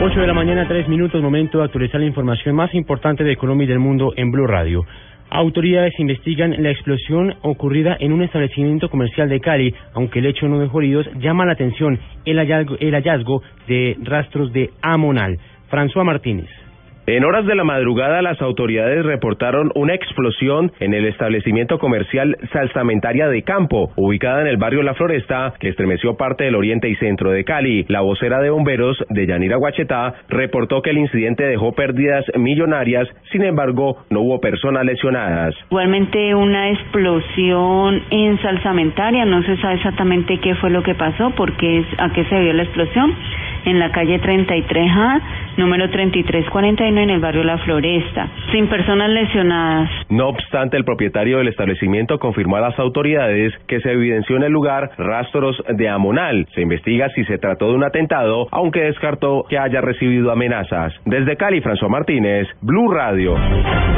8 de la mañana, 3 minutos, momento de actualizar la información más importante de Colombia y del mundo en Blue Radio. Autoridades investigan la explosión ocurrida en un establecimiento comercial de Cali, aunque el hecho no dejó heridos, llama la atención el hallazgo, el hallazgo de rastros de amonal. François Martínez. En horas de la madrugada, las autoridades reportaron una explosión en el establecimiento comercial Salsamentaria de Campo, ubicada en el barrio La Floresta, que estremeció parte del oriente y centro de Cali. La vocera de bomberos de Yanira Guachetá reportó que el incidente dejó pérdidas millonarias, sin embargo, no hubo personas lesionadas. Igualmente una explosión en Salsamentaria, no se sabe exactamente qué fue lo que pasó, porque es, a qué se debió la explosión en la calle 33A, número 3349 en el barrio La Floresta, sin personas lesionadas. No obstante, el propietario del establecimiento confirmó a las autoridades que se evidenció en el lugar rastros de amonal. Se investiga si se trató de un atentado, aunque descartó que haya recibido amenazas. Desde Cali, François Martínez, Blue Radio.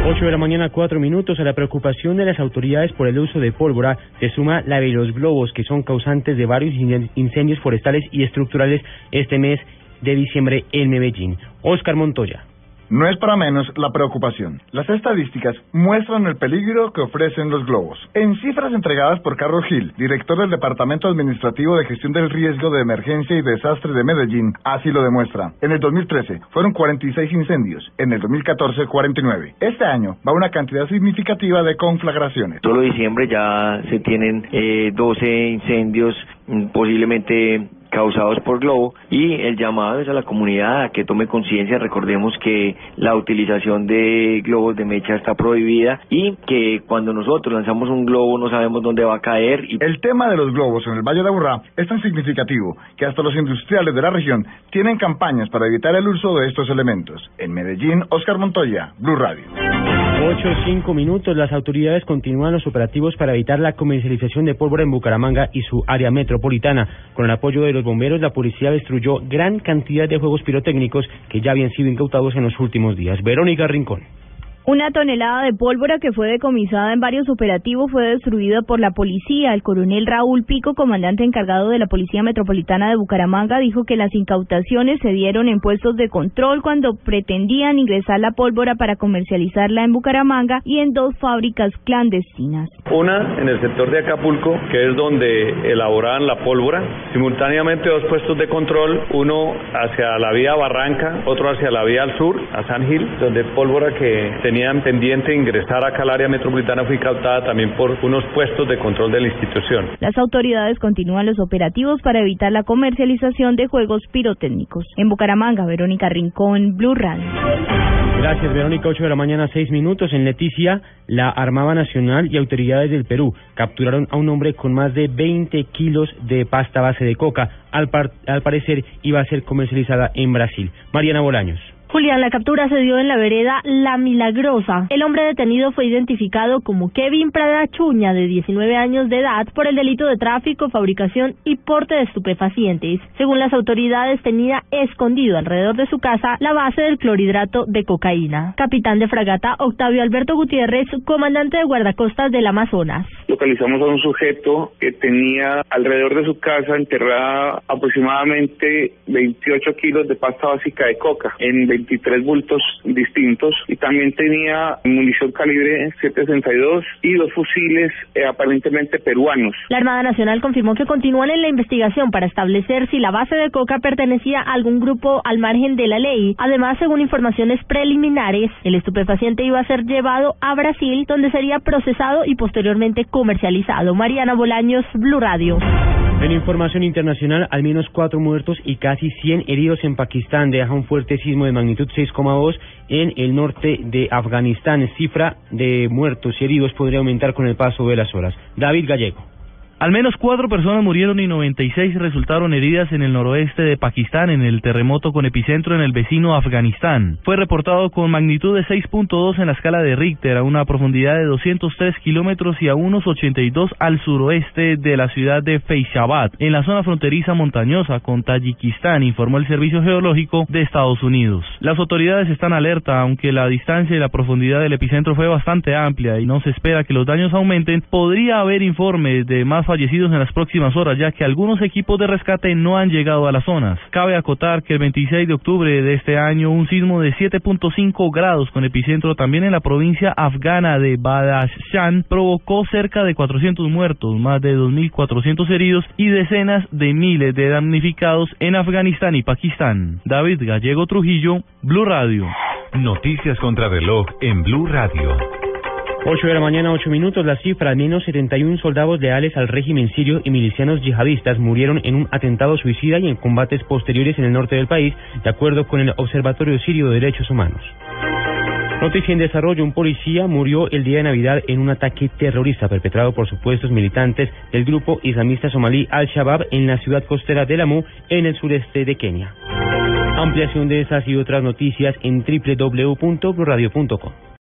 8 de la mañana, 4 minutos. A la preocupación de las autoridades por el uso de pólvora se suma la de los globos, que son causantes de varios incendios forestales y estructurales este mes de diciembre en Medellín. Oscar Montoya. No es para menos la preocupación. Las estadísticas muestran el peligro que ofrecen los globos. En cifras entregadas por Carlos Gil, director del Departamento Administrativo de Gestión del Riesgo de Emergencia y Desastre de Medellín, así lo demuestra. En el 2013 fueron 46 incendios, en el 2014 49. Este año va una cantidad significativa de conflagraciones. Solo diciembre ya se tienen eh, 12 incendios, mm, posiblemente causados por globo y el llamado es a la comunidad a que tome conciencia, recordemos que la utilización de globos de mecha está prohibida y que cuando nosotros lanzamos un globo no sabemos dónde va a caer. Y... El tema de los globos en el Valle de Aburrá es tan significativo que hasta los industriales de la región tienen campañas para evitar el uso de estos elementos. En Medellín, Oscar Montoya, Blue Radio. 8 5 minutos. Las autoridades continúan los operativos para evitar la comercialización de pólvora en Bucaramanga y su área metropolitana. Con el apoyo de los bomberos, la policía destruyó gran cantidad de juegos pirotécnicos que ya habían sido incautados en los últimos días. Verónica Rincón. Una tonelada de pólvora que fue decomisada en varios operativos fue destruida por la policía. El coronel Raúl Pico, comandante encargado de la Policía Metropolitana de Bucaramanga, dijo que las incautaciones se dieron en puestos de control cuando pretendían ingresar la pólvora para comercializarla en Bucaramanga y en dos fábricas clandestinas. Una en el sector de Acapulco, que es donde elaboraban la pólvora. Simultáneamente dos puestos de control, uno hacia la vía Barranca, otro hacia la vía al sur, a San Gil, donde pólvora que tenían pendiente ingresar acá al área metropolitana fue cautada también por unos puestos de control de la institución. Las autoridades continúan los operativos para evitar la comercialización de juegos pirotécnicos. En Bucaramanga, Verónica Rincón, Blue Radio. Gracias, Verónica. 8 de la mañana, 6 minutos. En Leticia, la Armada Nacional y autoridades del Perú capturaron a un hombre con más de 20 kilos de pasta base de coca. Al, al parecer, iba a ser comercializada en Brasil. Mariana Bolaños. Julián, la captura se dio en la vereda La Milagrosa. El hombre detenido fue identificado como Kevin Prada Chuña, de 19 años de edad, por el delito de tráfico, fabricación y porte de estupefacientes. Según las autoridades, tenía escondido alrededor de su casa la base del clorhidrato de cocaína. Capitán de fragata Octavio Alberto Gutiérrez, comandante de guardacostas del Amazonas. Localizamos a un sujeto que tenía alrededor de su casa enterrada aproximadamente 28 kilos de pasta básica de coca 23 bultos distintos y también tenía munición calibre 762 y dos fusiles eh, aparentemente peruanos. La Armada Nacional confirmó que continúan en la investigación para establecer si la base de coca pertenecía a algún grupo al margen de la ley. Además, según informaciones preliminares, el estupefaciente iba a ser llevado a Brasil, donde sería procesado y posteriormente comercializado. Mariana Bolaños, Blue Radio. En información internacional, al menos cuatro muertos y casi 100 heridos en Pakistán deja un fuerte sismo de magnitud 6,2 en el norte de Afganistán. Cifra de muertos y heridos podría aumentar con el paso de las horas. David Gallego. Al menos cuatro personas murieron y 96 resultaron heridas en el noroeste de Pakistán en el terremoto con epicentro en el vecino Afganistán. Fue reportado con magnitud de 6.2 en la escala de Richter a una profundidad de 203 kilómetros y a unos 82 al suroeste de la ciudad de Feishabad, en la zona fronteriza montañosa con Tayikistán, informó el Servicio Geológico de Estados Unidos. Las autoridades están alerta, aunque la distancia y la profundidad del epicentro fue bastante amplia y no se espera que los daños aumenten, podría haber informes de más fallecidos en las próximas horas, ya que algunos equipos de rescate no han llegado a las zonas. Cabe acotar que el 26 de octubre de este año, un sismo de 7.5 grados con epicentro también en la provincia afgana de Badashan provocó cerca de 400 muertos, más de 2.400 heridos y decenas de miles de damnificados en Afganistán y Pakistán. David Gallego Trujillo, Blue Radio. Noticias contra reloj en Blue Radio. 8 de la mañana, 8 minutos. La cifra, al menos 71 soldados leales al régimen sirio y milicianos yihadistas murieron en un atentado suicida y en combates posteriores en el norte del país, de acuerdo con el Observatorio Sirio de Derechos Humanos. Noticia en desarrollo, un policía murió el día de Navidad en un ataque terrorista perpetrado por supuestos militantes del grupo islamista somalí Al-Shabaab en la ciudad costera de Lamu, en el sureste de Kenia. Ampliación de esas y otras noticias en www.bluradio.com.